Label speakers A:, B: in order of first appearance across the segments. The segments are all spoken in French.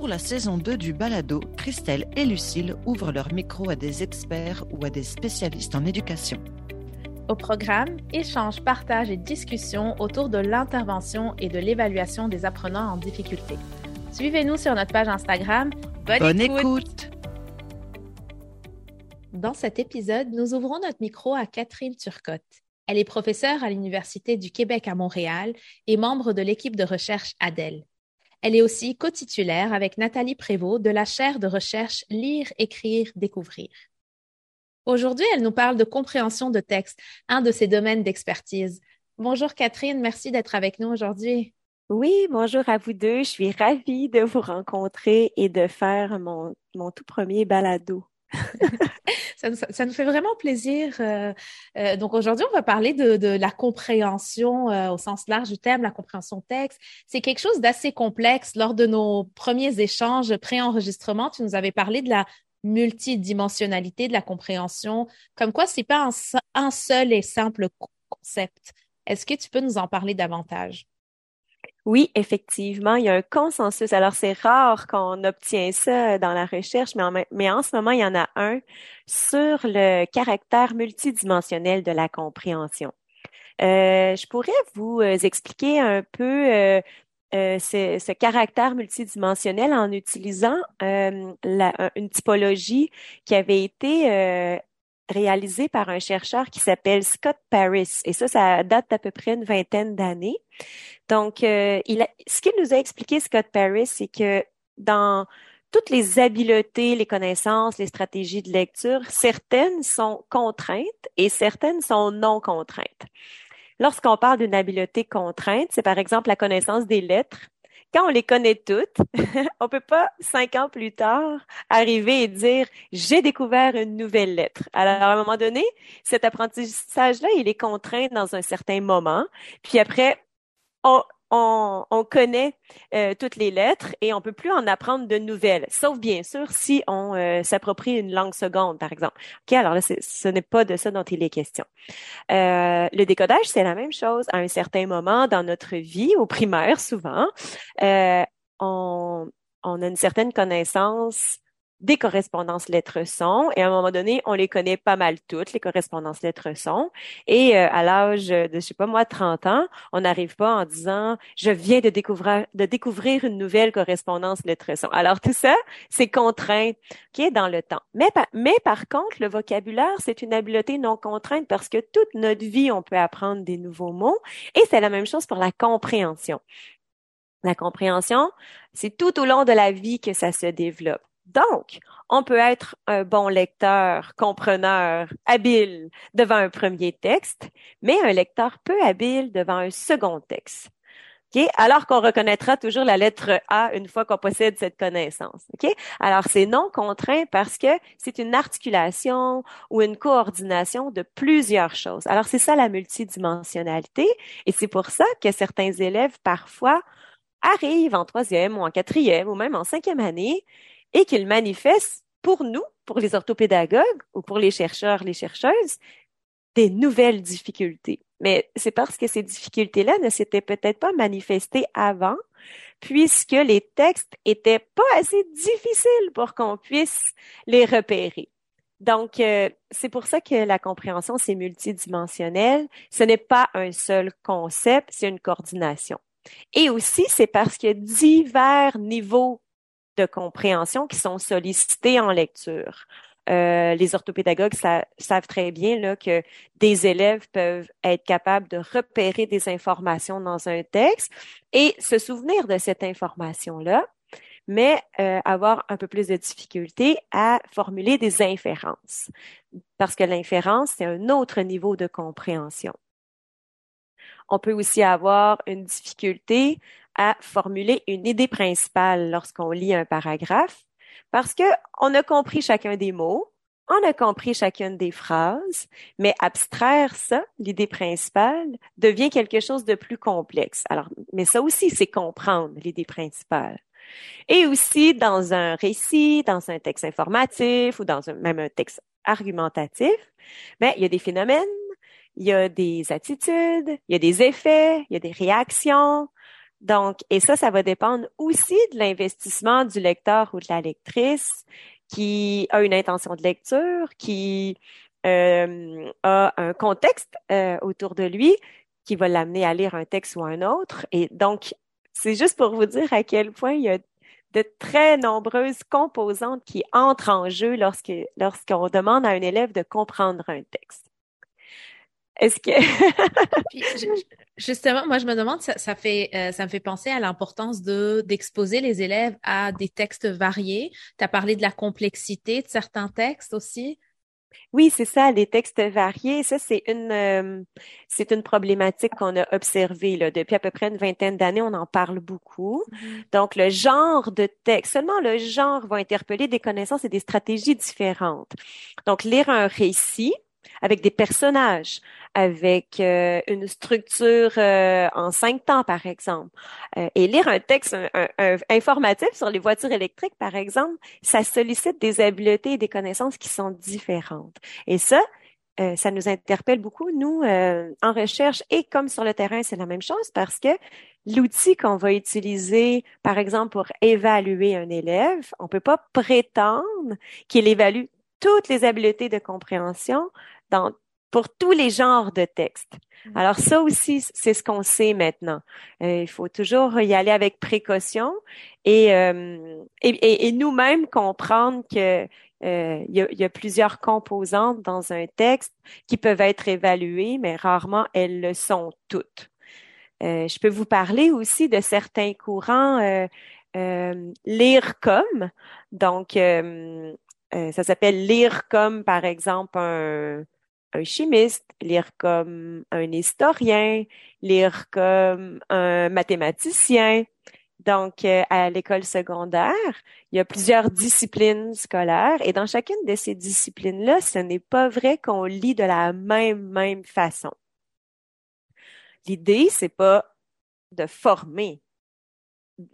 A: Pour la saison 2 du Balado, Christelle et Lucille ouvrent leur micro à des experts ou à des spécialistes en éducation.
B: Au programme, échanges, partages et discussions autour de l'intervention et de l'évaluation des apprenants en difficulté. Suivez-nous sur notre page Instagram.
A: Bonne, écoute.
B: Dans cet épisode, nous ouvrons notre micro à Catherine Turcotte. Elle est professeure à l'Université du Québec à Montréal et membre de l'équipe de recherche ADEL. Elle est aussi co-titulaire avec Nathalie Prévost de la chaire de recherche Lire, écrire, découvrir. Aujourd'hui, elle nous parle de compréhension de texte, un de ses domaines d'expertise. Bonjour Catherine, merci d'être avec nous aujourd'hui.
C: Oui, bonjour à vous deux. Je suis ravie de vous rencontrer et de faire mon, mon tout premier balado.
B: Ça, nous, ça, nous, fait vraiment plaisir. Euh, euh, donc aujourd'hui, on va parler de, de la compréhension euh, au sens large du thème, la compréhension texte. C'est quelque chose d'assez complexe. Lors de nos premiers échanges pré-enregistrement, tu nous avais parlé de la multidimensionnalité de la compréhension, comme quoi c'est pas un, un seul et simple concept. Est-ce que tu peux nous en parler davantage?
C: Oui, effectivement, il y a un consensus. Alors, c'est rare qu'on obtient ça dans la recherche, mais en, mais en ce moment, il y en a un sur le caractère multidimensionnel de la compréhension. Euh, je pourrais vous euh, expliquer un peu euh, ce, caractère multidimensionnel en utilisant une typologie qui avait été réalisé par un chercheur qui s'appelle Scott Paris. Et ça, ça date d'à peu près une vingtaine d'années. Donc, euh, a, ce qu'il nous a expliqué, Scott Paris, c'est que dans toutes les habiletés, les connaissances, les stratégies de lecture, certaines sont contraintes et certaines sont non contraintes. Lorsqu'on parle d'une habileté contrainte, c'est par exemple la connaissance des lettres quand on les connaît toutes, on peut pas cinq ans plus tard arriver et dire j'ai découvert une nouvelle lettre. Alors à un moment donné, cet apprentissage-là, il est contraint dans un certain moment. Puis après, on, on, on connaît euh, toutes les lettres et on peut plus en apprendre de nouvelles, sauf bien sûr si on euh, s'approprie une langue seconde, par exemple. Ok, alors là, ce n'est pas de ça dont il est question. Euh, le décodage, c'est la même chose. À un certain moment dans notre vie, au primaire souvent, on, on a une certaine connaissance des correspondances lettres-sons et à un moment donné, on les connaît pas mal toutes, les correspondances lettres-sons. Et euh, à l'âge de, je sais pas moi, 30 ans, on n'arrive pas en disant, je viens de découvrir, de découvrir une nouvelle correspondance lettres-sons. Alors tout ça, c'est contraint, qui dans le temps. Mais, mais par contre, le vocabulaire, c'est une habileté non contrainte parce que toute notre vie, on peut apprendre des nouveaux mots et c'est la même chose pour la compréhension. La compréhension, c'est tout au long de la vie que ça se développe. Donc, on peut être un bon lecteur, compreneur, habile devant un premier texte, mais un lecteur peu habile devant un second texte. Okay? Alors qu'on reconnaîtra toujours la lettre A une fois qu'on possède cette connaissance. Okay? Alors, c'est non contraint parce que c'est une articulation ou une coordination de plusieurs choses. Alors, c'est ça la multidimensionnalité et c'est pour ça que certains élèves parfois arrivent en troisième ou en quatrième ou même en cinquième année et qu'il manifeste pour nous, pour les orthopédagogues ou pour les chercheurs, les chercheuses, des nouvelles difficultés. Mais c'est parce que ces difficultés-là ne s'étaient peut-être pas manifestées avant, puisque les textes étaient pas assez difficiles pour qu'on puisse les repérer. Donc, euh, c'est pour ça que la compréhension, c'est multidimensionnel. Ce n'est pas un seul concept, c'est une coordination. Et aussi, c'est parce qu'il y a divers niveaux de compréhension qui sont sollicités en lecture. Euh, les orthopédagogues savent très bien que des élèves peuvent être capables de repérer des informations dans un texte et se souvenir de cette information-là, mais euh, avoir un peu plus de difficulté à formuler des inférences, parce que l'inférence, c'est un autre niveau de compréhension. On peut aussi avoir une difficulté à formuler une idée principale lorsqu'on lit un paragraphe parce que on a compris chacun des mots, on a compris chacune des phrases, mais abstraire ça, l'idée principale, devient quelque chose de plus complexe. Alors, mais ça aussi, c'est comprendre l'idée principale. Et aussi, dans un récit, dans un texte informatif ou dans un, même un texte argumentatif, ben, il y a des phénomènes, il y a des attitudes, il y a des effets, il y a des réactions, Donc, et ça, ça va dépendre aussi de l'investissement du lecteur ou de la lectrice qui a une intention de lecture, qui euh, a un contexte euh, autour de lui qui va l'amener à lire un texte ou un autre. Et donc, c'est juste pour vous dire à quel point il y a de très nombreuses composantes qui entrent en jeu lorsque lorsqu'on demande à un élève de comprendre un texte. Est-ce que
B: justement, moi je me demande, ça, ça fait euh, ça me fait penser à l'importance de d'exposer les élèves à des textes variés. Tu as parlé de la complexité de certains textes aussi.
C: Oui, c'est ça, les textes variés. Ça, c'est une euh, c'est une problématique qu'on a observée là, depuis à peu près une vingtaine d'années. On en parle beaucoup. Mm-hmm. Donc, le genre de texte, seulement le genre va interpeller des connaissances et des stratégies différentes. Donc, lire un récit avec des personnages, avec euh, une structure euh, en cinq temps, par exemple. Euh, et lire un texte informatif sur les voitures électriques, par exemple, ça sollicite des habiletés et des connaissances qui sont différentes. Et ça, ça nous interpelle beaucoup, nous, en recherche et comme sur le terrain, c'est la même chose parce que l'outil qu'on va utiliser, par exemple, pour évaluer un élève, on peut pas prétendre qu'il évalue toutes les habiletés de compréhension dans pour tous les genres de textes. Mm. Alors ça aussi, c'est ce qu'on sait maintenant. Euh, il faut toujours y aller avec précaution et, euh, et, et, nous-mêmes comprendre que euh, il, y a, il, y a, plusieurs composantes dans un texte qui peuvent être évaluées, mais rarement elles le sont toutes. je peux vous parler aussi de certains courants lire comme. Donc, ça s'appelle lire comme, par exemple, un un chimiste, lire comme un historien, lire comme un mathématicien. Donc, euh, à l'école secondaire, il y a plusieurs disciplines scolaires et dans chacune de ces disciplines-là, ce n'est pas vrai qu'on lit de la même, même façon. L'idée, c'est pas de former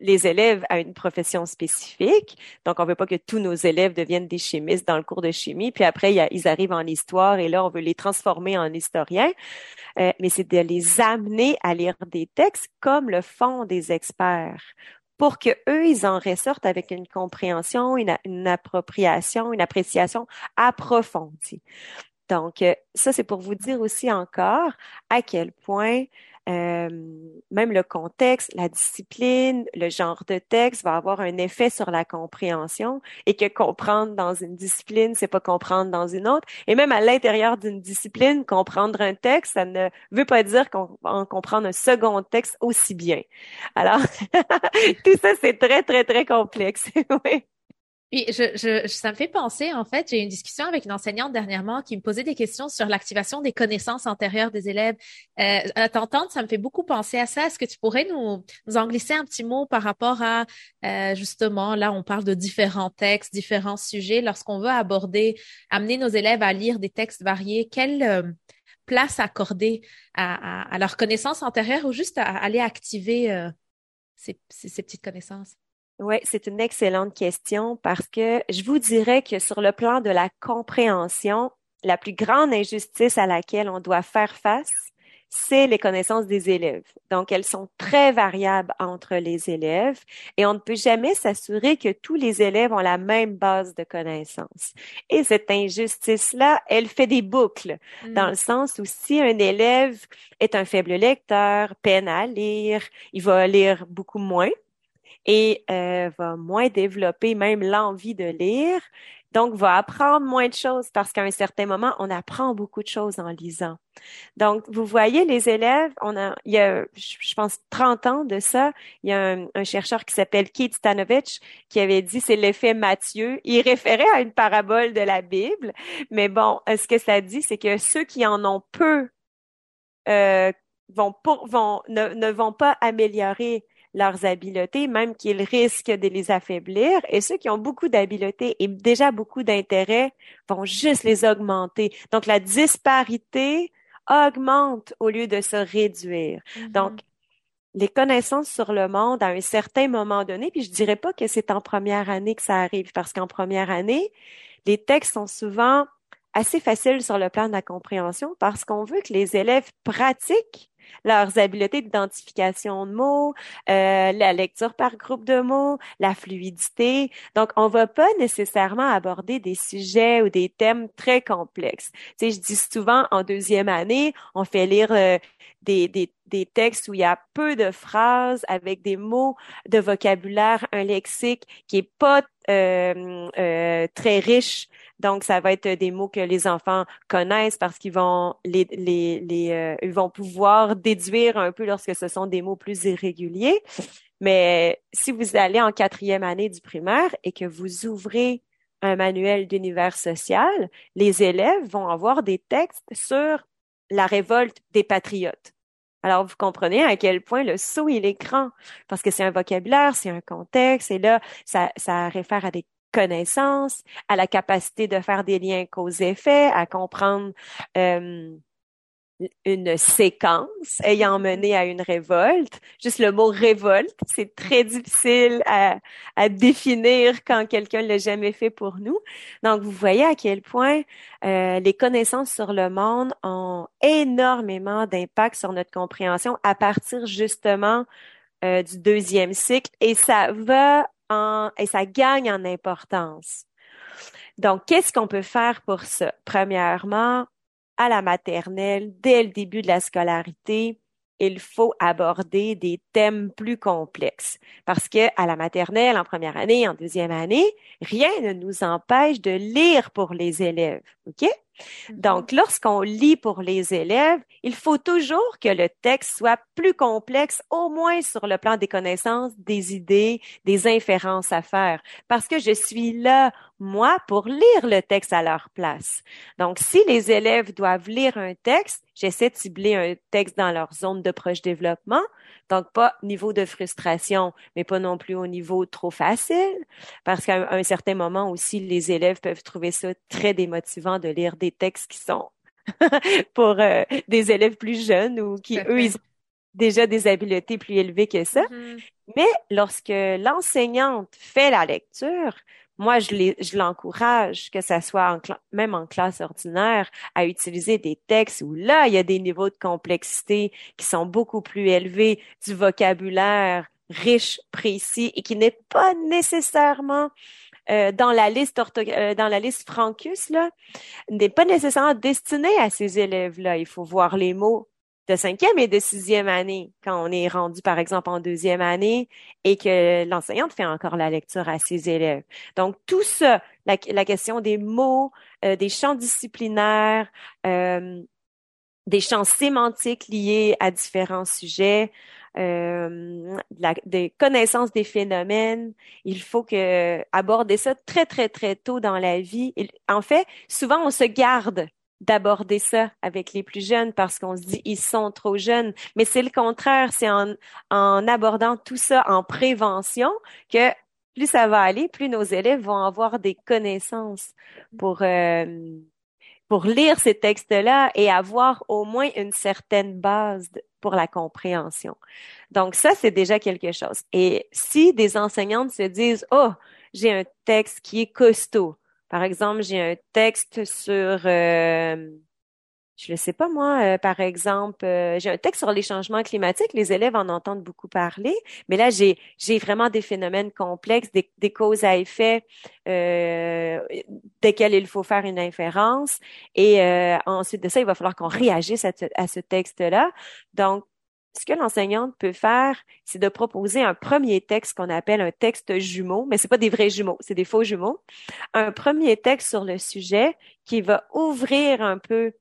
C: les élèves à une profession spécifique. Donc, on veut pas que tous nos élèves deviennent des chimistes dans le cours de chimie, puis après, ils arrivent en histoire et là, on veut les transformer en historiens. Euh, mais c'est de les amener à lire des textes comme le font des experts pour que eux, ils en ressortent avec une compréhension, une, une appropriation, une appréciation approfondie. Donc, euh, ça, c'est pour vous dire aussi encore à quel point euh, même le contexte, la discipline, le genre de texte va avoir un effet sur la compréhension et que comprendre dans une discipline, c'est pas comprendre dans une autre. Et même à l'intérieur d'une discipline, comprendre un texte, ça ne veut pas dire qu'on va comprendre un second texte aussi bien. Alors, tout ça, c'est très, très, très complexe. oui.
B: Puis je, je, ça me fait penser, en fait, j'ai eu une discussion avec une enseignante dernièrement qui me posait des questions sur l'activation des connaissances antérieures des élèves. Euh, à t'entendre, ça me fait beaucoup penser à ça. Est-ce que tu pourrais nous, nous en glisser un petit mot par rapport à, euh, justement, là, on parle de différents textes, différents sujets. Lorsqu'on veut aborder, amener nos élèves à lire des textes variés, quelle euh, place accorder à, à, à leurs connaissances antérieures ou juste à, aller activer euh, ces, ces, ces petites connaissances?
C: Oui, c'est une excellente question parce que je vous dirais que sur le plan de la compréhension, la plus grande injustice à laquelle on doit faire face, c'est les connaissances des élèves. Donc, elles sont très variables entre les élèves et on ne peut jamais s'assurer que tous les élèves ont la même base de connaissances. Et cette injustice-là, elle fait des boucles dans mm. le sens où si un élève est un faible lecteur, peine à lire, il va lire beaucoup moins et euh, va moins développer même l'envie de lire. Donc, va apprendre moins de choses parce qu'à un certain moment, on apprend beaucoup de choses en lisant. Donc, vous voyez, les élèves, on a, il y a, je pense, 30 ans de ça, il y a un, chercheur qui s'appelle Keith Stanovich qui avait dit c'est l'effet Matthieu. Il référait à une parabole de la Bible, mais bon, ce que ça dit, c'est que ceux qui en ont peu euh, vont, pour, vont ne, ne vont pas améliorer leurs habiletés, même qu'ils risquent de les affaiblir. Et ceux qui ont beaucoup d'habiletés et déjà beaucoup d'intérêt vont juste les augmenter. Donc, la disparité augmente au lieu de se réduire. Mm-hmm. Donc, les connaissances sur le monde à un certain moment donné, puis je dirais pas que c'est en première année que ça arrive, parce qu'en première année, les textes sont souvent assez faciles sur le plan de la compréhension parce qu'on veut que les élèves pratiquent leurs habiletés d'identification de mots, euh, la lecture par groupe de mots, la fluidité. Donc, on va pas nécessairement aborder des sujets ou des thèmes très complexes. Tu sais, je dis souvent en deuxième année, on fait lire euh, des, des, des textes où il y a peu de phrases avec des mots de vocabulaire, un lexique qui est pas euh, euh, très riche. Donc, ça va être des mots que les enfants connaissent parce qu'ils vont les, les, euh, ils vont pouvoir déduire un peu lorsque ce sont des mots plus irréguliers. Mais si vous allez en quatrième année du primaire et que vous ouvrez un manuel d'univers social, les élèves vont avoir des textes sur la révolte des patriotes. Alors, vous comprenez à quel point le saut, il est grand, parce que c'est un vocabulaire, c'est un contexte, et là, ça, ça réfère à des connaissances, à la capacité de faire des liens cause-effet, à comprendre euh, une séquence ayant mené à une révolte. Juste le mot révolte, c'est très difficile à, à définir quand quelqu'un l'a jamais fait pour nous. Donc, vous voyez à quel point euh, les connaissances sur le monde ont énormément d'impact sur notre compréhension à partir justement euh, du deuxième cycle et ça va et ça gagne en importance. Donc, qu'est-ce qu'on peut faire pour ça? Premièrement, à la maternelle, dès le début de la scolarité, il faut aborder des thèmes plus complexes. Parce que à la maternelle, en première année, en deuxième année, rien ne nous empêche de lire pour les élèves. Mm-hmm. Donc, lorsqu'on lit pour les élèves, il faut toujours que le texte soit plus complexe, au moins sur le plan des connaissances, des idées, des inférences à faire, parce que je suis là, moi, pour lire le texte à leur place. Donc, si les élèves doivent lire un texte, j'essaie de cibler un texte dans leur zone de proche développement, donc pas niveau de frustration, mais pas non plus au niveau trop facile, parce qu'à un certain moment aussi, les élèves peuvent trouver ça très démotivant de lire des textes qui sont pour euh, des élèves plus jeunes ou qui, eux, ils ont déjà des habiletés plus élevées que ça. Mm-hmm. Mais lorsque l'enseignante fait la lecture, moi, je l'encourage, que ça soit en même en classe ordinaire, à utiliser des textes où là, il y a des niveaux de complexité qui sont beaucoup plus élevés, du vocabulaire riche, précis et qui n'est pas nécessairement euh, dans la liste euh, dans la liste Francus là, n'est pas nécessairement destiné à ces élèves-là. Il faut voir les mots de cinquième et de sixième année, quand on est rendu, par exemple, en deuxième année et que l'enseignante fait encore la lecture à ses élèves. Donc, tout ça, la, question des mots, euh, des champs disciplinaires, euh, des champs sémantiques liés à différents sujets, euh, des connaissances des phénomènes. Il faut que aborder ça très très très tôt dans la vie. en fait, souvent on se garde d'aborder ça avec les plus jeunes parce qu'on se dit ils sont trop jeunes. Mais c'est le contraire, c'est en, en abordant tout ça en prévention que plus ça va aller, plus nos élèves vont avoir des connaissances pour euh, pour lire ces textes-là et avoir au moins une certaine base pour la compréhension. Donc ça, c'est déjà quelque chose. Et si des enseignantes se disent, oh, j'ai un texte qui est costaud, par exemple, j'ai un texte sur, euh, je ne sais pas moi, euh, par exemple, euh, j'ai un texte sur les changements climatiques. Les élèves en entendent beaucoup parler, mais là, j'ai j'ai vraiment des phénomènes complexes, des, des causes à effet euh, desquels il faut faire une inférence. Et ensuite de ça, il va falloir qu'on réagisse à, à ce texte-là. Donc, ce que l'enseignante peut faire, c'est de proposer un premier texte qu'on appelle un texte jumeau, mais c'est pas des vrais jumeaux, c'est des faux jumeaux. Un premier texte sur le sujet qui va ouvrir un peu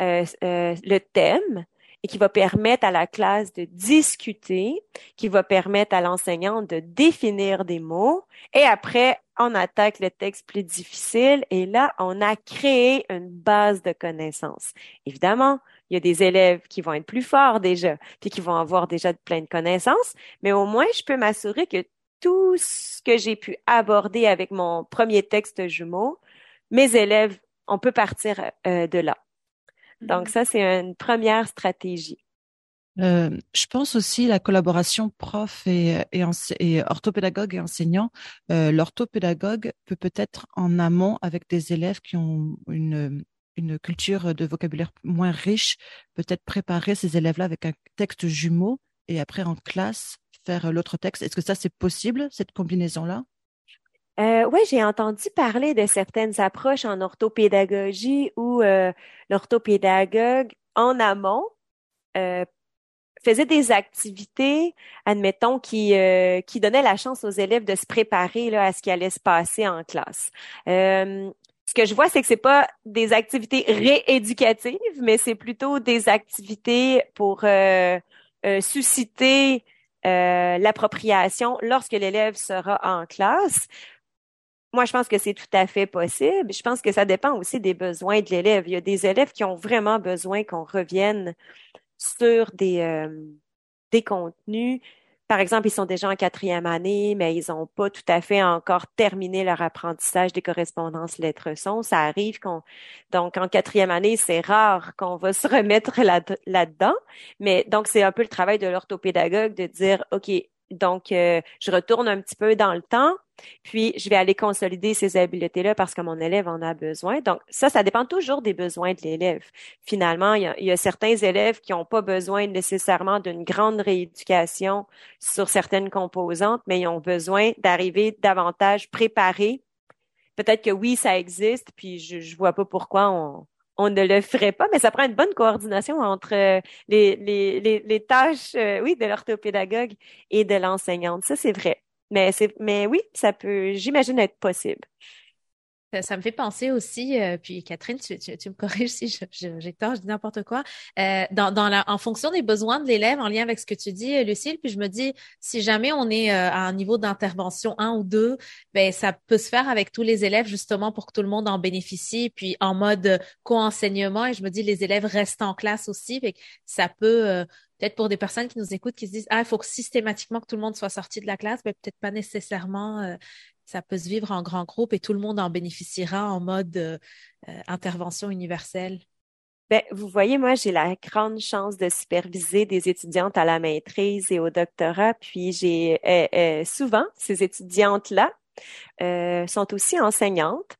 C: euh, euh, le thème et qui va permettre à la classe de discuter, qui va permettre à l'enseignante de définir des mots. Et après, on attaque le texte plus difficile et là, on a créé une base de connaissances. Évidemment, il y a des élèves qui vont être plus forts déjà, puis qui vont avoir déjà plein de connaissances, mais au moins, je peux m'assurer que tout ce que j'ai pu aborder avec mon premier texte jumeau, mes élèves, on peut partir euh, de là. Donc mm-hmm. ça, c'est une première stratégie.
A: Euh, je pense aussi la collaboration prof et, et, orthopédagogue et enseignant. Euh, l'orthopédagogue peut peut-être en amont avec des élèves qui ont une une culture de vocabulaire moins riche, peut-être préparer ces élèves-là avec un texte jumeau et après en classe faire l'autre texte. Est-ce que ça, c'est possible, cette combinaison-là?
C: Euh, oui, j'ai entendu parler de certaines approches en orthopédagogie où euh, l'orthopédagogue, en amont, euh, faisait des activités, admettons, qui, euh, donnaient la chance aux élèves de se préparer à ce qui allait se passer en classe. Euh, ce que je vois, c'est que c'est pas des activités rééducatives, mais c'est plutôt des activités pour susciter l'appropriation lorsque l'élève sera en classe. Moi, je pense que c'est tout à fait possible. Je pense que ça dépend aussi des besoins de l'élève. Il y a des élèves qui ont vraiment besoin qu'on revienne sur des, euh, des contenus. Par exemple, ils sont déjà en quatrième année, mais ils n'ont pas tout à fait encore terminé leur apprentissage des correspondances lettres-sons. Ça arrive qu'on, donc en quatrième année, c'est rare qu'on va se remettre là, là-dedans. Mais donc, c'est un peu le travail de l'orthopédagogue de dire, OK, donc, euh, je retourne un petit peu dans le temps, puis je vais aller consolider ces habiletés-là parce que mon élève en a besoin. Donc, ça, ça dépend toujours des besoins de l'élève. Finalement, il y, a, certains élèves qui n'ont pas besoin nécessairement d'une grande rééducation sur certaines composantes, mais ils ont besoin d'arriver davantage préparés. Peut-être que oui, ça existe, puis je, je vois pas pourquoi on, ne le ferait pas, mais ça prend une bonne coordination entre euh, les, tâches, euh, oui, de l'orthopédagogue et de l'enseignante. Ça, c'est vrai. Mais c'est, mais oui, ça peut, j'imagine, être possible.
B: Ça, me fait penser aussi, euh, puis Catherine, tu, tu, me corriges si j'ai tort, je dis n'importe quoi. Euh, dans, dans la, en fonction des besoins de l'élève, en lien avec ce que tu dis, euh, Lucille, puis je me dis, si jamais on est à un niveau d'intervention 1 ou 2, ben ça peut se faire avec tous les élèves justement pour que tout le monde en bénéficie, puis en mode co-enseignement. Et je me dis, les élèves restent en classe aussi, fait que ça peut peut-être pour des personnes qui nous écoutent, qui se disent ah il faut que systématiquement que tout le monde soit sorti de la classe, mais peut-être pas nécessairement ça peut se vivre en grand groupe et tout le monde en bénéficiera en mode euh, euh, intervention universelle?
C: Ben, vous voyez, moi, j'ai la grande chance de superviser des étudiantes à la maîtrise et au doctorat, puis j'ai euh, souvent ces étudiantes-là sont aussi enseignantes.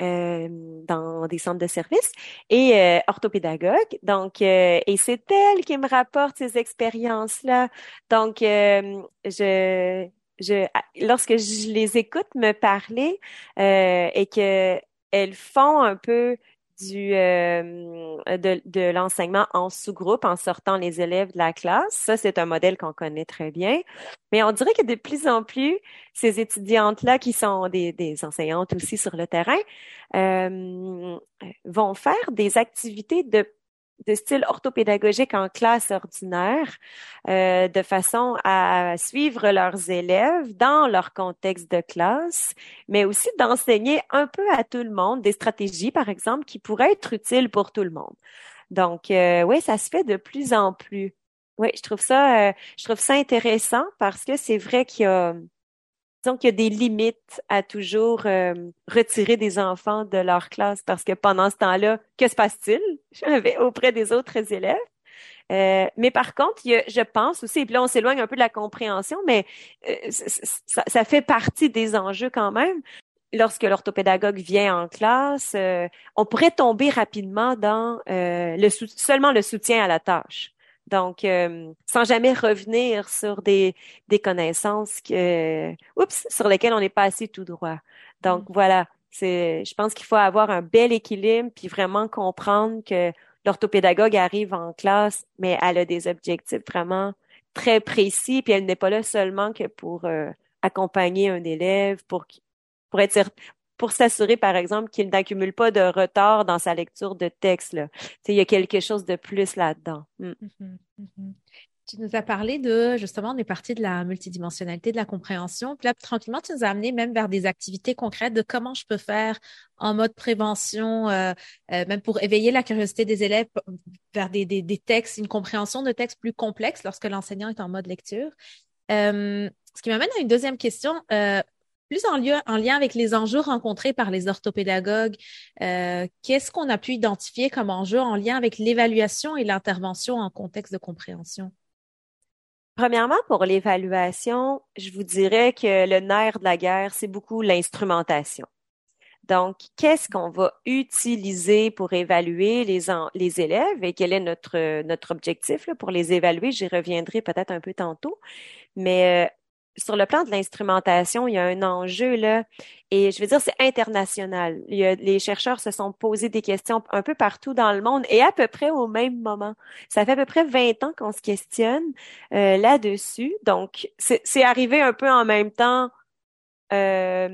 C: dans des centres de services et orthopédagogues. Donc, et c'est elle qui me rapporte ces expériences-là. Donc, je je, lorsque je les écoute me parler euh, et que elles font un peu du euh, de, de l'enseignement en sous-groupe en sortant les élèves de la classe. Ça, c'est un modèle qu'on connaît très bien. Mais on dirait que de plus en plus, ces étudiantes-là, qui sont des, des enseignantes aussi sur le terrain, euh, vont faire des activités de de style orthopédagogique en classe ordinaire, euh, de façon à suivre leurs élèves dans leur contexte de classe, mais aussi d'enseigner un peu à tout le monde des stratégies, par exemple, qui pourraient être utiles pour tout le monde. Donc, euh, oui, ça se fait de plus en plus. Oui, je trouve ça, euh, je trouve ça intéressant parce que c'est vrai qu'il y a donc, il y a des limites à toujours euh, retirer des enfants de leur classe parce que pendant ce temps-là, que se passe-t-il? Auprès des autres élèves? Euh, mais par contre, il y a, je pense aussi, et puis là on s'éloigne un peu de la compréhension, mais euh, ça, fait partie des enjeux quand même. Lorsque l'orthopédagogue vient en classe, on pourrait tomber rapidement dans le seulement le soutien à la tâche. Donc, euh, sans jamais revenir sur des, des connaissances que, oups, sur lesquelles on n'est pas assez tout droit. Donc, mm. voilà, c'est, je pense qu'il faut avoir un bel équilibre puis vraiment comprendre que l'orthopédagogue arrive en classe, mais elle a des objectifs vraiment très précis, puis elle n'est pas là seulement que pour euh, accompagner un élève, pour pour être pour s'assurer, par exemple, qu'il n'accumule pas de retard dans sa lecture de texte. Il y a quelque chose de plus là-dedans. Mm. Mm-hmm,
B: mm-hmm. Tu nous as parlé de, justement, on est parti de la multidimensionnalité, de la compréhension. Puis là, tranquillement, tu nous as amené même vers des activités concrètes de comment je peux faire en mode prévention, euh, euh, même pour éveiller la curiosité des élèves vers des, des, textes, une compréhension de textes plus complexes lorsque l'enseignant est en mode lecture. Euh, ce qui m'amène à une deuxième question. Euh, plus en, lien avec les enjeux rencontrés par les orthopédagogues, euh, qu'est-ce qu'on a pu identifier comme enjeu en lien avec l'évaluation et l'intervention en contexte de compréhension?
C: Premièrement, pour l'évaluation, je vous dirais que le nerf de la guerre, c'est beaucoup l'instrumentation. Donc, qu'est-ce qu'on va utiliser pour évaluer les, les élèves et quel est notre, notre objectif pour les évaluer? J'y reviendrai peut-être un peu tantôt. Mais euh, sur le plan de l'instrumentation, il y a un enjeu là, et je veux dire, c'est international. Il y a, les chercheurs se sont posés des questions un peu partout dans le monde et à peu près au même moment. Ça fait à peu près 20 ans qu'on se questionne euh, là-dessus. Donc, c'est arrivé un peu en même temps euh,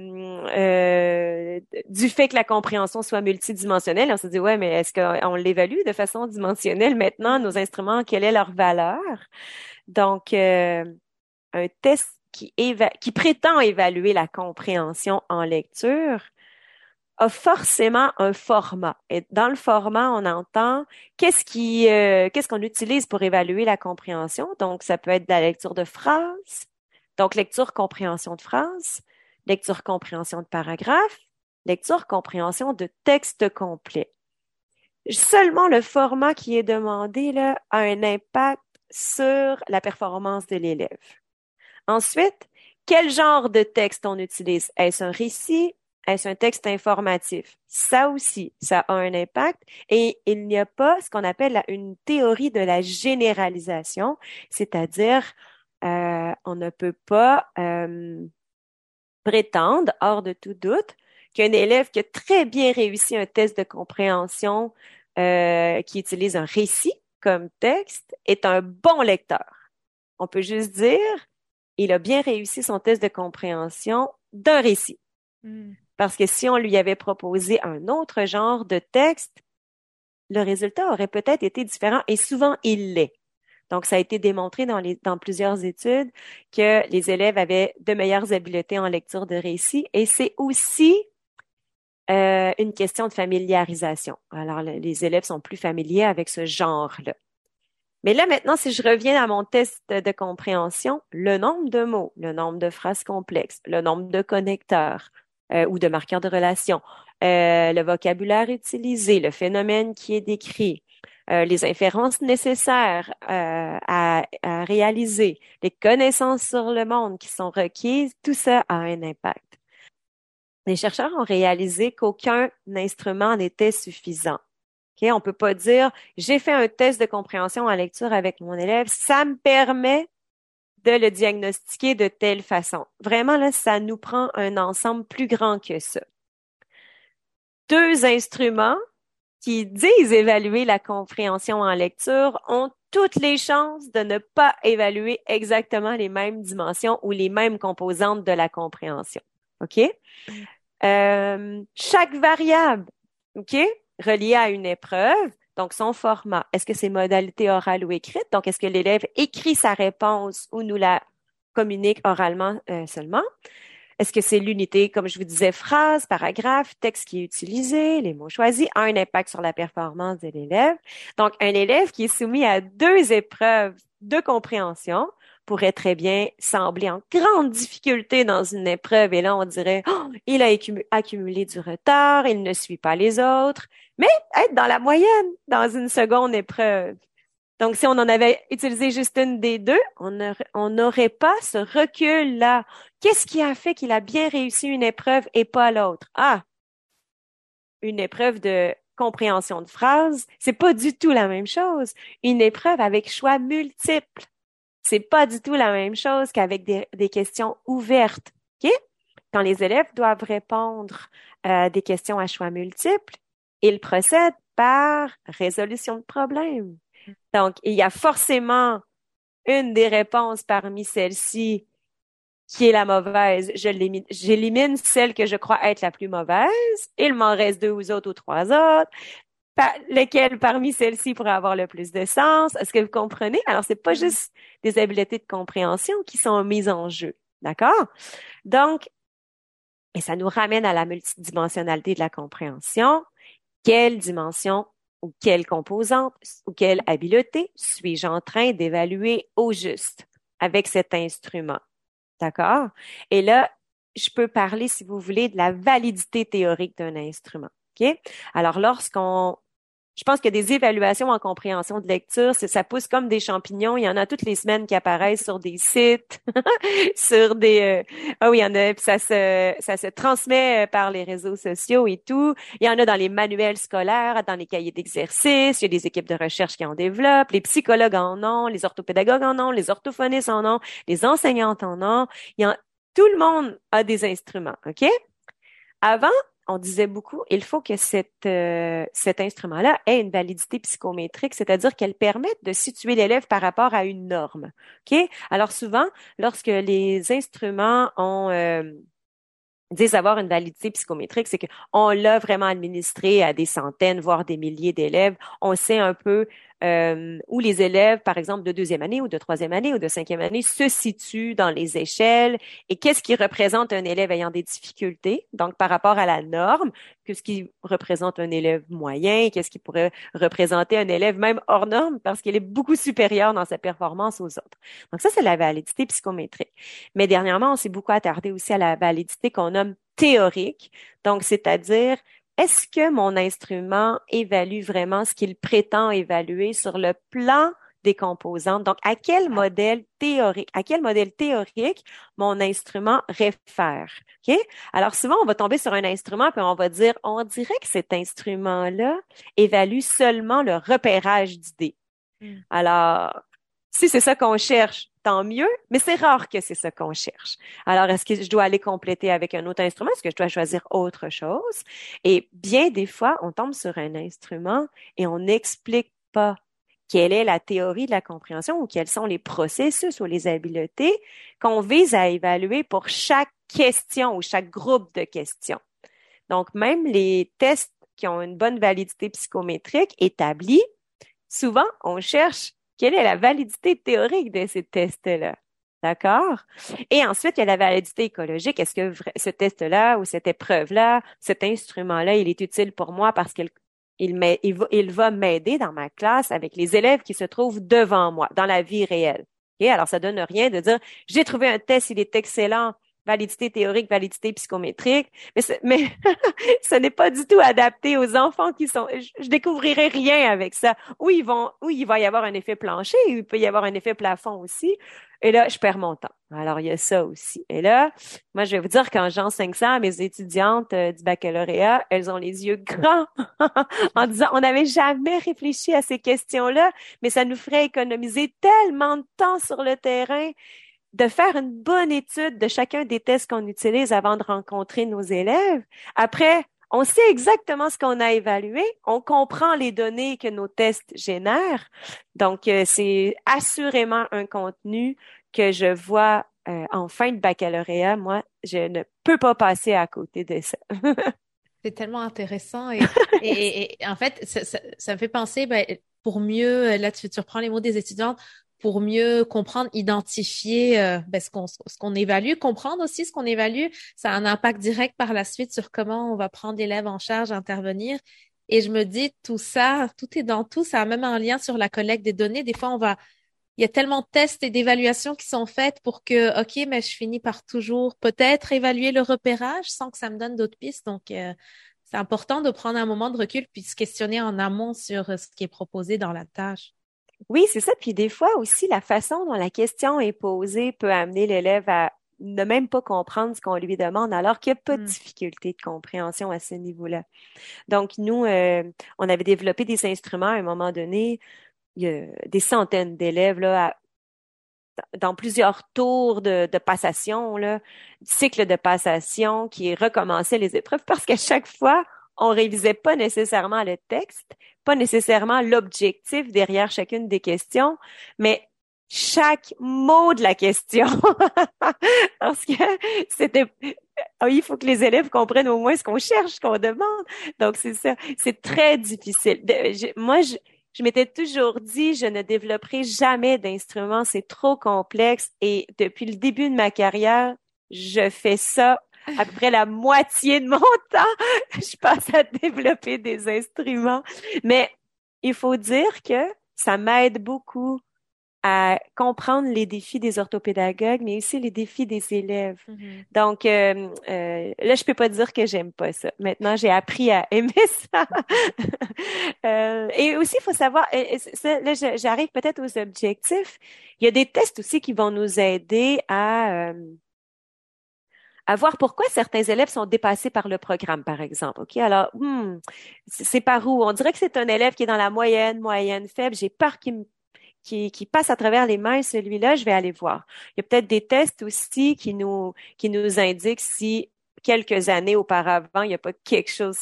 C: euh, du fait que la compréhension soit multidimensionnelle. On se dit, ouais, mais est-ce qu'on l'évalue de façon dimensionnelle maintenant, nos instruments, quelle est leur valeur? Donc, euh, un test qui, prétend évaluer la compréhension en lecture a forcément un format. Et dans le format, on entend euh, qu'est-ce qu'on utilise pour évaluer la compréhension. Donc, ça peut être de la lecture de phrases, donc lecture compréhension de phrases, lecture compréhension de paragraphes, lecture compréhension de texte complet. Seulement le format qui est demandé a un impact sur la performance de l'élève. Ensuite, quel genre de texte on utilise? Est-ce un récit? Est-ce un texte informatif? Ça aussi, ça a un impact et il n'y a pas ce qu'on appelle une théorie de la généralisation, c'est-à-dire euh, on ne peut pas euh, prétendre, hors de tout doute, qu'un élève qui a très bien réussi un test de compréhension euh, qui utilise un récit comme texte est un bon lecteur. On peut juste dire il a bien réussi son test de compréhension d'un récit. Hmm. Parce que si on lui avait proposé un autre genre de texte, le résultat aurait peut-être été différent et souvent il l'est. Donc, ça a été démontré dans, les, dans plusieurs études que les élèves avaient de meilleures habiletés en lecture de récits et c'est aussi euh, une question de familiarisation. Alors, les élèves sont plus familiers avec ce genre-là. Mais là, maintenant, si je reviens à mon test de compréhension, le nombre de mots, le nombre de phrases complexes, le nombre de connecteurs euh, ou de marqueurs de relation, euh, le vocabulaire utilisé, le phénomène qui est décrit, euh, les inférences nécessaires à, à réaliser, les connaissances sur le monde qui sont requises, tout ça a un impact. Les chercheurs ont réalisé qu'aucun instrument n'était suffisant. Okay? On peut pas dire j'ai fait un test de compréhension en lecture avec mon élève, ça me permet de le diagnostiquer de telle façon. Vraiment, là, ça nous prend un ensemble plus grand que ça. Deux instruments qui disent évaluer la compréhension en lecture ont toutes les chances de ne pas évaluer exactement les mêmes dimensions ou les mêmes composantes de la compréhension. OK? Mm. Euh, chaque variable, OK? Relié à une épreuve, donc son format. Est-ce que c'est modalité orale ou écrite? Donc, est-ce que l'élève écrit sa réponse ou nous la communique oralement euh, seulement? Est-ce que c'est l'unité, comme je vous disais, phrase, paragraphe, texte qui est utilisé, les mots choisis, a un impact sur la performance de l'élève? Donc, un élève qui est soumis à deux épreuves de compréhension pourrait très bien sembler en grande difficulté dans une épreuve et là on dirait oh, il a accumulé du retard, il ne suit pas les autres, mais être dans la moyenne dans une seconde épreuve. Donc si on en avait utilisé juste une des deux, on n'aurait pas ce recul là. Qu'est-ce qui a fait qu'il a bien réussi une épreuve et pas l'autre? Ah, une épreuve de compréhension de phrase, c'est pas du tout la même chose. Une épreuve avec choix multiples. C'est pas du tout la même chose qu'avec des, questions ouvertes. Quand les élèves doivent répondre à euh, des questions à choix multiples, ils procèdent par résolution de problème. Donc, il y a forcément une des réponses parmi celles-ci qui est la mauvaise. J'élimine celle que je crois être la plus mauvaise. Il m'en reste deux ou autres ou trois autres lesquelles parmi celles-ci pourraient avoir le plus de sens? Est-ce que vous comprenez? Alors, c'est pas juste des habiletés de compréhension qui sont mises en jeu. D'accord? Donc, et ça nous ramène à la multidimensionnalité de la compréhension. Quelle dimension ou quelle composante ou quelle habileté suis-je en train d'évaluer au juste avec cet instrument? D'accord? Et là, je peux parler, si vous voulez, de la validité théorique d'un instrument. Alors, lorsqu'on je pense que des évaluations en compréhension de lecture, ça pousse comme des champignons. Il y en a toutes les semaines qui apparaissent sur des sites, sur des euh, ah oui, il y en a. ça se ça se transmet euh, par les réseaux sociaux et tout. Il y en a dans les manuels scolaires, dans les cahiers d'exercice. Il y a des équipes de recherche qui en développent. Les psychologues en ont, les orthopédagogues en ont, les orthophonistes en ont, les enseignantes en ont. Il y a, tout le monde a des instruments, ok? Avant, on disait beaucoup, il faut que euh, cet instrument-là ait une validité psychométrique, c'est-à-dire qu'elle permette de situer l'élève par rapport à une norme. Ok? Alors souvent, lorsque les instruments ont euh, disent avoir une validité psychométrique, c'est qu'on l'a vraiment administré à des centaines, voire des milliers d'élèves. On sait un peu euh, où les élèves, par exemple, de deuxième année ou de troisième année ou de cinquième année se situent dans les échelles et qu'est-ce qui représente un élève ayant des difficultés, donc par rapport à la norme, qu'est-ce qui représente un élève moyen, qu'est-ce qui pourrait représenter un élève même hors norme parce qu'il est beaucoup supérieur dans sa performance aux autres. Donc ça, c'est la validité psychométrique. Mais dernièrement, on s'est beaucoup attardé aussi à la validité qu'on nomme théorique, donc c'est-à-dire est-ce que mon instrument évalue vraiment ce qu'il prétend évaluer sur le plan des composantes? Donc, à quel modèle théorique, à quel modèle théorique mon instrument réfère? OK? Alors, souvent, on va tomber sur un instrument puis on va dire, on dirait que cet instrument-là évalue seulement le repérage d'idées. Hmm. Alors, si c'est ça qu'on cherche, tant mieux, mais c'est rare que c'est ça qu'on cherche. Alors, est-ce que je dois aller compléter avec un autre instrument? Est-ce que je dois choisir autre chose? Et bien des fois, on tombe sur un instrument et on n'explique pas quelle est la théorie de la compréhension ou quels sont les processus ou les habiletés qu'on vise à évaluer pour chaque question ou chaque groupe de questions. Donc, même les tests qui ont une bonne validité psychométrique établie, souvent, on cherche quelle est la validité théorique de ces tests-là? D'accord? Et ensuite, il y a la validité écologique. Est-ce que ce test-là ou cette épreuve-là, cet instrument-là, il est utile pour moi parce qu'il il, va, m'aider dans ma classe avec les élèves qui se trouvent devant moi, dans la vie réelle. Et alors, ça donne rien de dire, j'ai trouvé un test, il est excellent, validité théorique, validité psychométrique, mais, mais ce n'est pas du tout adapté aux enfants qui sont. Je, découvrirai rien avec ça. Oui, ils vont, oui, il va y avoir un effet plancher, il peut y avoir un effet plafond aussi. Et là, je perds mon temps. Alors, il y a ça aussi. Et là, moi, je vais vous dire, j'enseigne ça à mes étudiantes euh, du baccalauréat, elles ont les yeux grands en disant, on n'avait jamais réfléchi à ces questions-là, mais ça nous ferait économiser tellement de temps sur le terrain de faire une bonne étude de chacun des tests qu'on utilise avant de rencontrer nos élèves. Après, on sait exactement ce qu'on a évalué, on comprend les données que nos tests génèrent. Donc, euh, c'est assurément un contenu que je vois euh, en fin de baccalauréat. Moi, je ne peux pas passer à côté de ça.
B: c'est tellement intéressant et, en fait, ça, ça, me fait penser, ben, pour mieux, là tu, tu reprends les mots des étudiantes, pour mieux comprendre, identifier euh, ben, ce qu'on évalue, comprendre aussi ce qu'on évalue. Ça a un impact direct par la suite sur comment on va prendre l'élève en charge, intervenir. Et je me dis, tout ça, tout est dans tout. Ça a même un lien sur la collecte des données. Des fois, on va, il y a tellement de tests et d'évaluations qui sont faites pour que, OK, mais je finis par toujours peut-être évaluer le repérage sans que ça me donne d'autres pistes. Donc, euh, c'est important de prendre un moment de recul puis se questionner en amont sur ce qui est proposé dans la tâche.
C: Oui, c'est ça. Puis des fois aussi, la façon dont la question est posée peut amener l'élève à ne même pas comprendre ce qu'on lui demande, alors qu'il n'y a pas de mmh. difficulté de compréhension à ce niveau-là. Donc, nous, euh, on avait développé des instruments à un moment donné. Il y a des centaines d'élèves là, dans plusieurs tours de, de passation, là, cycle de passation qui recommençait les épreuves parce qu'à chaque fois, on révisait pas nécessairement le texte, pas nécessairement l'objectif derrière chacune des questions, mais chaque mot de la question. Parce que c'était, oh, il faut que les élèves comprennent au moins ce qu'on cherche, ce qu'on demande. Donc, c'est ça. C'est très difficile. moi, je, je m'étais toujours dit, je ne développerai jamais d'instruments, c'est trop complexe. Et depuis le début de ma carrière, je fais ça à peu près la moitié de mon temps, je passe à développer des instruments. Mais il faut dire que ça m'aide beaucoup à comprendre les défis des orthopédagogues, mais aussi les défis des élèves.
B: Mhm.
C: Donc euh, euh, là, je peux pas dire que j'aime pas ça. Maintenant, j'ai appris à aimer ça. euh, et aussi, il faut savoir, ça, là, j'arrive peut-être aux objectifs. Il y a des tests aussi qui vont nous aider à euh, à voir pourquoi certains élèves sont dépassés par le programme, par exemple. Ok, alors, hmm, c'est par où? On dirait que c'est un élève qui est dans la moyenne, moyenne, faible. J'ai peur qu'il qui passe à travers les mains, celui-là, je vais aller voir. Il y a peut-être des tests aussi qui nous, qui nous indiquent si quelques années auparavant, il n'y a pas quelque chose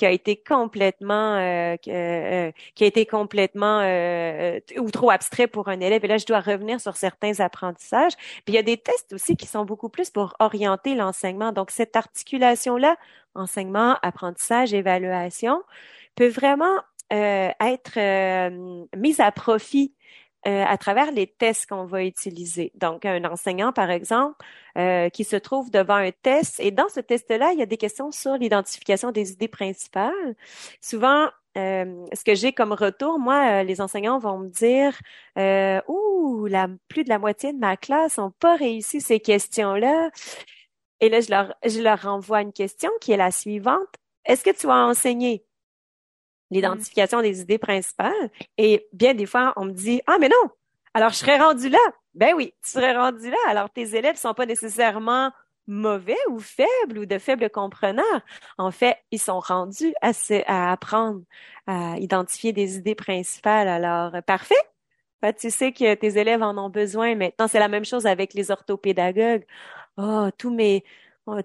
C: qui a été complètement euh, euh, qui a été complètement euh, ou trop abstrait pour un élève. Et là, je dois revenir sur certains apprentissages. Puis il y a des tests aussi qui sont beaucoup plus pour orienter l'enseignement. Donc cette articulation-là, enseignement, apprentissage, évaluation, peut vraiment être mise à profit euh, à travers les tests qu'on va utiliser. Donc, un enseignant, par exemple, euh, qui se trouve devant un test, et dans ce test-là, il y a des questions sur l'identification des idées principales. Souvent, euh, ce que j'ai comme retour, moi, les enseignants vont me dire, ouh, la, plus de la moitié de ma classe n'ont pas réussi ces questions-là. Et là, je leur, je leur renvoie une question qui est la suivante. Est-ce que tu as enseigné? L'identification des idées principales. Et bien des fois, on me dit, ah, mais non, alors je serais rendu là. Ben oui, tu serais rendu là. Alors tes élèves sont pas nécessairement mauvais ou faibles ou de faibles compreneurs. En fait, ils sont rendus à, à apprendre à identifier des idées principales. Alors, parfait. Ben, tu sais que tes élèves en ont besoin. Maintenant, c'est la même chose avec les orthopédagogues. Oh, tous mes,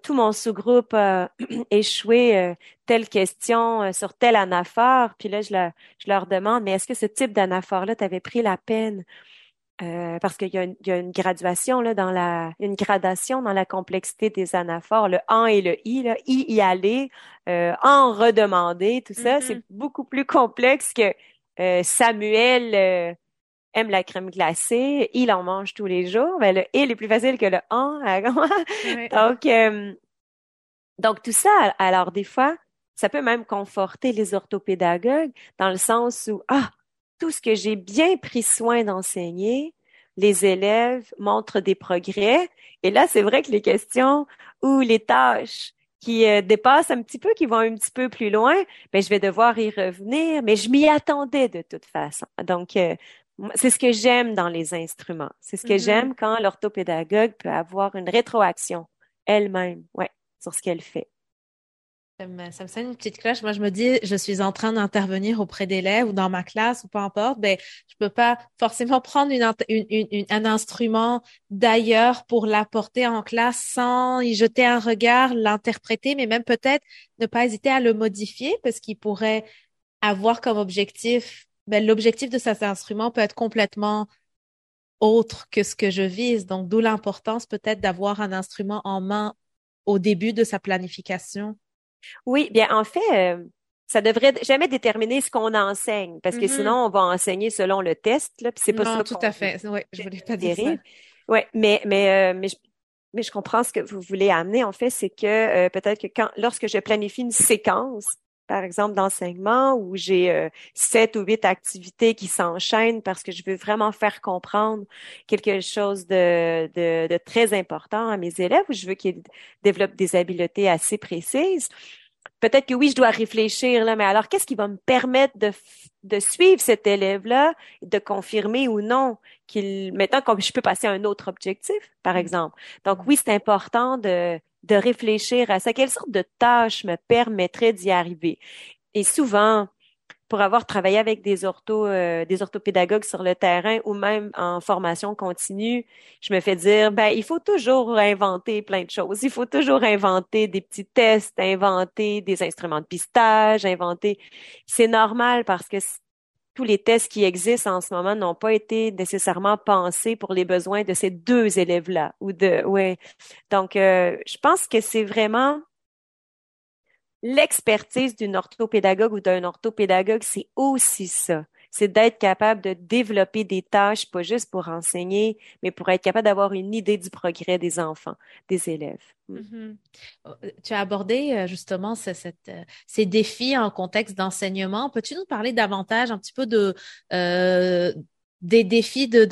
C: tout mon sous-groupe a échoué euh, telle question euh, sur telle anaphore. Puis là, je, je leur demande, mais est-ce que ce type d'anaphore-là t'avait pris la peine? Euh, parce qu'il y, y, a une graduation là dans la une gradation dans la complexité des anaphores le en et le i là i y aller en redemander tout ça c'est
B: Mm-hmm.
C: beaucoup plus complexe que Samuel aime la crème glacée, il en mange tous les jours, mais le il est plus facile que le en. donc, euh, donc tout ça, alors des fois, ça peut même conforter les orthopédagogues dans le sens où ah tout ce que j'ai bien pris soin d'enseigner, les élèves montrent des progrès. Et là, c'est vrai que les questions ou les tâches qui euh, dépassent un petit peu, qui vont un petit peu plus loin, ben je vais devoir y revenir, mais je m'y attendais de toute façon. Donc, euh, c'est ce que j'aime dans les instruments. C'est ce que
B: Mm-hmm.
C: j'aime quand l'orthopédagogue peut avoir une rétroaction elle-même, ouais, sur ce qu'elle fait.
B: Ça me, ça me sonne une petite cloche. Moi, je me dis, je suis en train d'intervenir auprès d'élèves ou dans ma classe ou peu importe. Ben, je peux pas forcément prendre une, une, une, un instrument d'ailleurs pour l'apporter en classe sans y jeter un regard, l'interpréter, mais même peut-être ne pas hésiter à le modifier parce qu'il pourrait avoir comme objectif ben, l'objectif de cet instrument peut être complètement autre que ce que je vise. Donc, d'où l'importance peut-être d'avoir un instrument en main au début de sa planification.
C: Oui, bien, en fait, euh, ça devrait jamais déterminer ce qu'on enseigne, parce que
B: Mm-hmm.
C: sinon, on va enseigner selon le test, là, puis c'est pas
B: non,
C: ça.
B: tout à fait. Oui, je voulais pas dire ça.
C: Ouais, mais mais euh, mais je, mais je comprends ce que vous voulez amener. En fait, c'est que euh, peut-être que quand lorsque je planifie une séquence, par exemple d'enseignement où j'ai euh, sept ou huit activités qui s'enchaînent parce que je veux vraiment faire comprendre quelque chose de, de, de très important à mes élèves ou je veux qu'ils développent des habiletés assez précises. Peut-être que oui, je dois réfléchir là, mais alors qu'est-ce qui va me permettre de, de suivre cet élève-là, de confirmer ou non qu'il maintenant comme je peux passer à un autre objectif, par exemple? Donc oui, c'est important de de réfléchir à ça. Quelle sorte de tâche me permettrait d'y arriver? Et souvent, pour avoir travaillé avec des orthos, euh, des orthopédagogues sur le terrain ou même en formation continue, je me fais dire, ben, il faut toujours inventer plein de choses. Il faut toujours inventer des petits tests, inventer des instruments de pistage, inventer. C'est normal parce que tous les tests qui existent en ce moment n'ont pas été nécessairement pensés pour les besoins de ces deux élèves-là ou de ouais. Donc euh, je pense que c'est vraiment l'expertise d'une orthopédagogue ou d'un orthopédagogue, c'est aussi ça. C'est d'être capable de développer des tâches, pas juste pour enseigner, mais pour être capable d'avoir une idée du progrès des enfants, des élèves.
B: Mm -hmm. Tu as abordé justement ce, cette, ces défis en contexte d'enseignement. Peux-tu nous parler davantage un petit peu de, euh, des défis de,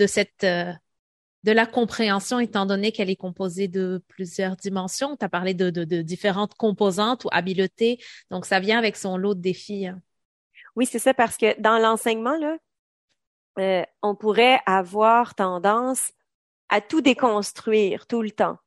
B: la compréhension, étant donné qu'elle est composée de plusieurs dimensions? Tu as parlé de, différentes composantes ou habiletés. Donc, ça vient avec son lot de défis. Hein.
C: Oui, c'est ça, parce que dans l'enseignement, là, euh, on pourrait avoir tendance à tout déconstruire tout le temps.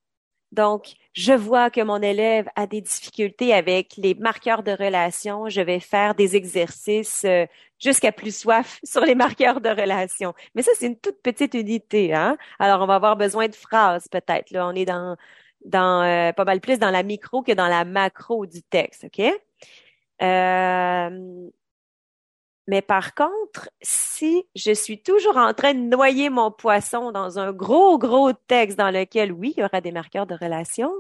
C: Donc, je vois que mon élève a des difficultés avec les marqueurs de relation. Je vais faire des exercices euh, jusqu'à plus soif sur les marqueurs de relation. Mais ça, c'est une toute petite unité. Hein? Alors, on va avoir besoin de phrases peut-être. Là, on est dans, dans euh, pas mal plus dans la micro que dans la macro du texte. OK? Euh, mais par contre, si je suis toujours en train de noyer mon poisson dans un gros, gros texte dans lequel, oui, il y aura des marqueurs de relation,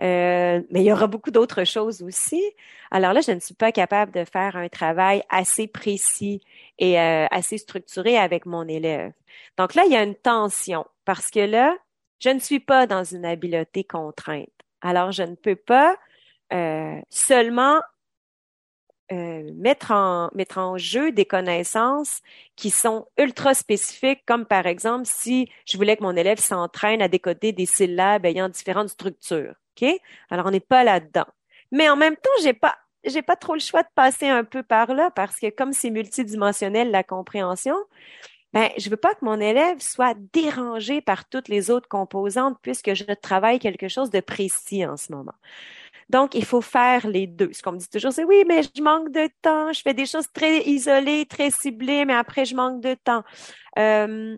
C: euh, mais il y aura beaucoup d'autres choses aussi. Alors là, je ne suis pas capable de faire un travail assez précis et euh, assez structuré avec mon élève. Donc là, il y a une tension parce que là, je ne suis pas dans une habileté contrainte. Alors, je ne peux pas euh, seulement euh, mettre en mettre en jeu des connaissances qui sont ultra spécifiques, comme par exemple si je voulais que mon élève s'entraîne à décoder des syllabes ayant différentes structures. Ok? Alors on n'est pas là-dedans. Mais en même temps, j'ai pas j'ai pas trop le choix de passer un peu par là parce que comme c'est multidimensionnel la compréhension, ben je veux pas que mon élève soit dérangé par toutes les autres composantes puisque je travaille quelque chose de précis en ce moment. Donc, il faut faire les deux. Ce qu'on me dit toujours, c'est oui, mais je manque de temps. Je fais des choses très isolées, très ciblées, mais après, je manque de temps. Euh,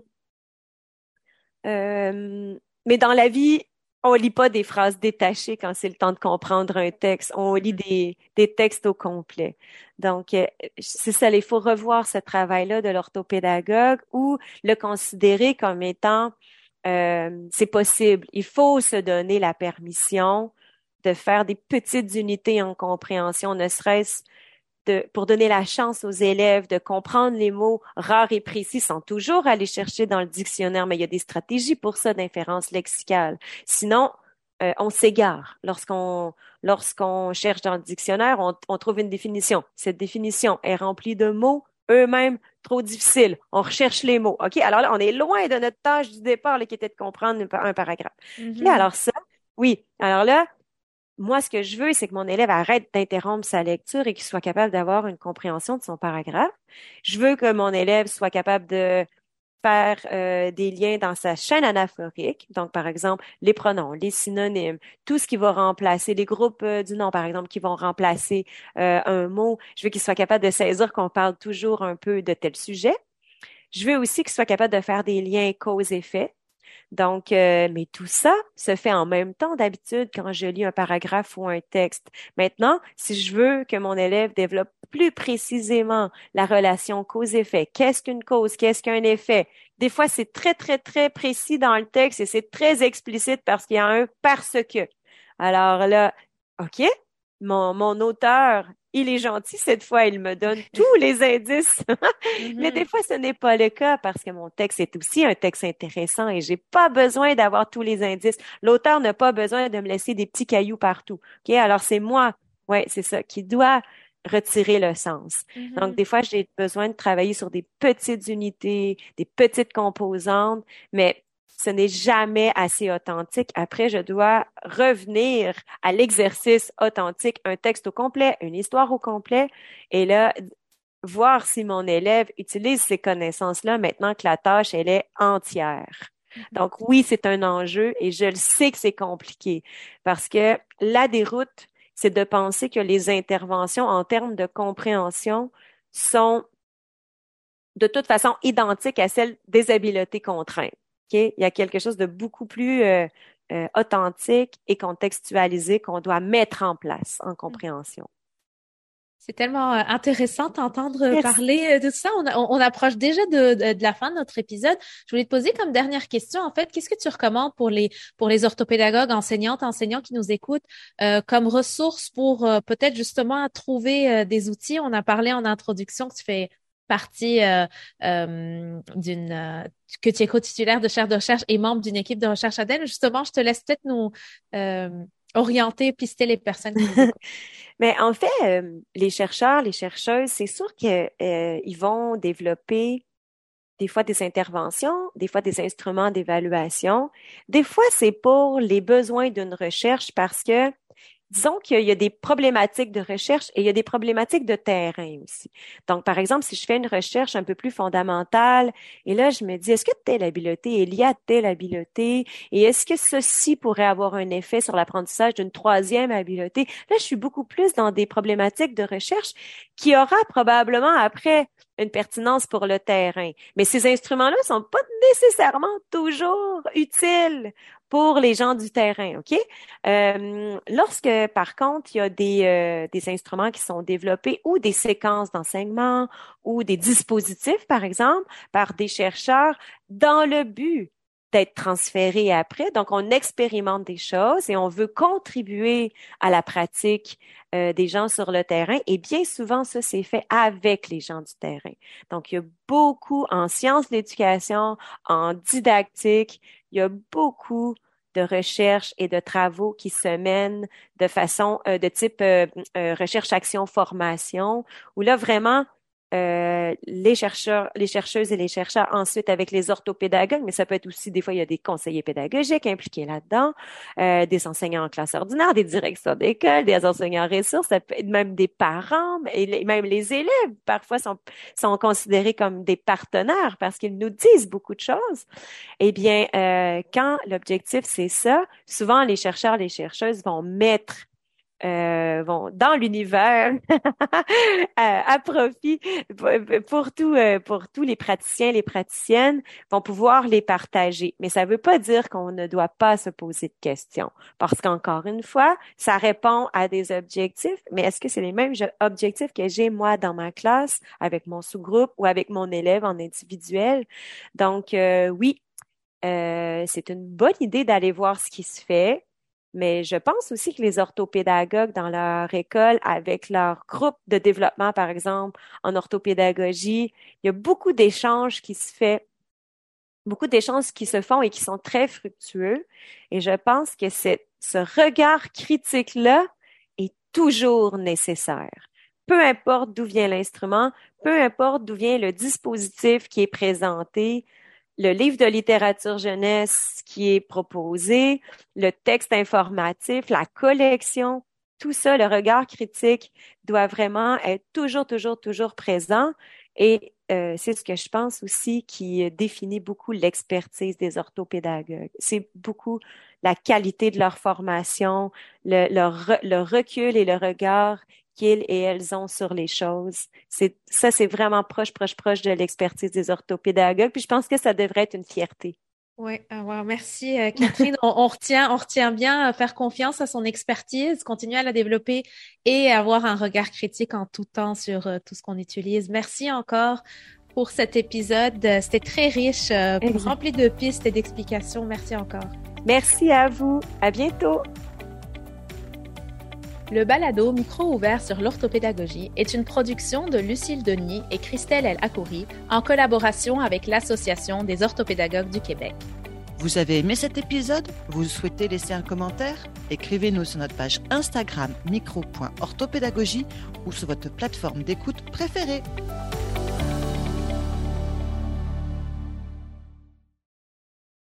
C: euh, mais dans la vie, on lit pas des phrases détachées quand c'est le temps de comprendre un texte. On lit des, des textes au complet. Donc, euh, c'est ça, il faut revoir ce travail-là de l'orthopédagogue ou le considérer comme étant, c'est possible. Il faut se donner la permission de faire des petites unités en compréhension, ne serait-ce de, pour donner la chance aux élèves de comprendre les mots rares et précis sans toujours aller chercher dans le dictionnaire, mais il y a des stratégies pour ça d'inférence lexicale. Sinon, euh, on s'égare. Lorsqu'on lorsqu'on cherche dans le dictionnaire, on, on trouve une définition. Cette définition est remplie de mots eux-mêmes trop difficiles. On recherche les mots. OK? Alors là, on est loin de notre tâche du départ qui était de comprendre un, paragraphe. Mm alors ça, oui. Alors là, moi, ce que je veux, c'est que mon élève arrête d'interrompre sa lecture et qu'il soit capable d'avoir une compréhension de son paragraphe. Je veux que mon élève soit capable de faire euh, des liens dans sa chaîne anaphorique. Donc, par exemple, les pronoms, les synonymes, tout ce qui va remplacer, les groupes euh, du nom, par exemple, qui vont remplacer euh, un mot. Je veux qu'il soit capable de saisir qu'on parle toujours un peu de tel sujet. Je veux aussi qu'il soit capable de faire des liens cause-effet. Donc, euh, mais tout ça se fait en même temps d'habitude quand je lis un paragraphe ou un texte. Maintenant, si je veux que mon élève développe plus précisément la relation cause-effet, qu'est-ce qu'une cause, qu'est-ce qu'un effet, des fois c'est très, très, très précis dans le texte et c'est très explicite parce qu'il y a un parce que. Alors là, OK, mon, mon auteur il est gentil cette fois, il me donne tous les indices. Mais des mm-hmm. fois, ce n'est pas le cas parce que mon texte est aussi un texte intéressant et j'ai pas besoin d'avoir tous les indices. L'auteur n'a pas besoin de me laisser des petits cailloux partout. Ok, alors c'est moi, ouais, c'est ça, qui doit retirer le sens. Donc, mm-hmm. des fois, j'ai besoin de travailler sur des petites unités, des petites composantes, mais ce n'est jamais assez authentique. Après, je dois revenir à l'exercice authentique, un texte au complet, une histoire au complet, et là, voir si mon élève utilise ces connaissances-là maintenant que la tâche, elle est entière. Mm-hmm. Donc oui, c'est un enjeu et je le sais que c'est compliqué parce que la déroute, c'est de penser que les interventions en termes de compréhension sont de toute façon identiques à celles des habiletés contraintes. Il y a quelque chose de beaucoup plus euh, euh, authentique et contextualisé qu'on doit mettre en place en compréhension.
B: C'est tellement euh, intéressant d'entendre parler de ça. On, approche déjà de, la fin de notre épisode. Je voulais te poser comme dernière question, en fait, qu'est-ce que tu recommandes pour les pour les orthopédagogues, enseignantes, enseignants qui nous écoutent comme ressources pour peut-être justement trouver des outils? On a parlé en introduction que tu fais partie euh, euh, d'une euh, que tu es co-titulaire de chaire de recherche et membre d'une équipe de recherche à Justement, je te laisse peut-être nous orienter, pister les personnes.
C: Mais en fait, les chercheurs, les chercheuses, c'est sûr qu'ils vont développer des fois des interventions, des fois des instruments d'évaluation. Des fois, c'est pour les besoins d'une recherche parce que disons qu'il y a des problématiques de recherche et il y a des problématiques de terrain aussi. Donc, par exemple, si je fais une recherche un peu plus fondamentale, et là, je me dis, est-ce que telle habileté est liée à telle habileté, et est-ce que ceci pourrait avoir un effet sur l'apprentissage d'une troisième habileté? Là, je suis beaucoup plus dans des problématiques de recherche qui aura probablement après une pertinence pour le terrain. Mais ces instruments-là sont pas nécessairement toujours utiles pour les gens du terrain, OK? Euh, lorsque, par contre, il y a des, euh, des instruments qui sont développés ou des séquences d'enseignement ou des dispositifs, par exemple, par des chercheurs dans le but d'être transférés après. Donc, on expérimente des choses et on veut contribuer à la pratique euh, des gens sur le terrain. Et bien souvent, ça, c'est fait avec les gens du terrain. Donc, il y a beaucoup en sciences de l'éducation, en didactique, il y a beaucoup de recherche et de travaux qui se mènent de façon euh, de type euh, recherche action formation où là vraiment euh, les chercheurs, les chercheuses et les chercheurs ensuite avec les orthopédagogues, mais ça peut être aussi des fois il y a des conseillers pédagogiques impliqués là-dedans, euh, des enseignants en classe ordinaire, des directeurs d'école, des enseignants ressources, ça peut être même des parents et même les élèves parfois sont sont considérés comme des partenaires parce qu'ils nous disent beaucoup de choses. Eh bien, euh, quand l'objectif c'est ça, souvent les chercheurs, les chercheuses vont mettre euh, dans l'univers à, profit pour tout, euh, pour tous les praticiens, les praticiennes vont pouvoir les partager. Mais ça ne veut pas dire qu'on ne doit pas se poser de questions, parce qu'encore une fois, ça répond à des objectifs. Mais est-ce que c'est les mêmes objectifs que j'ai moi dans ma classe avec mon sous-groupe ou avec mon élève en individuel? Donc euh, oui, euh, c'est une bonne idée d'aller voir ce qui se fait mais je pense aussi que les orthopédagogues dans leur école, avec leur groupe de développement, par exemple, en orthopédagogie, il y a beaucoup d'échanges qui se fait, beaucoup d'échanges qui se font et qui sont très fructueux. Et je pense que ce regard critique-là est toujours nécessaire. Peu importe d'où vient l'instrument, peu importe d'où vient le dispositif qui est présenté, le livre de littérature jeunesse qui est proposé, le texte informatif, la collection, tout ça, le regard critique doit vraiment être toujours, toujours, toujours présent. Et euh, c'est ce que je pense aussi qui définit beaucoup l'expertise des orthopédagogues. C'est beaucoup la qualité de leur formation, le, le recul et le regard qu'ils et elles ont sur les choses. C'est ça, c'est vraiment proche, proche, proche de l'expertise des orthopédagogues. Puis je pense que ça devrait être une fierté.
B: Oui, euh, merci euh, Catherine. on, retient, on retient bien faire confiance à son expertise, continuer à la développer et avoir un regard critique en tout temps sur euh, tout ce qu'on utilise. Merci encore pour cet épisode. C'était très riche, rempli de pistes et d'explications. Merci encore.
C: Merci à vous. À bientôt.
B: Le balado Micro ouvert sur l'orthopédagogie est une production de Lucille Denis et Christelle El Akouri en collaboration avec l'Association des orthopédagogues du Québec.
A: Vous avez aimé cet épisode? Vous souhaitez laisser un commentaire? Écrivez-nous sur notre page Instagram micro.orthopédagogie ou sur votre plateforme d'écoute préférée.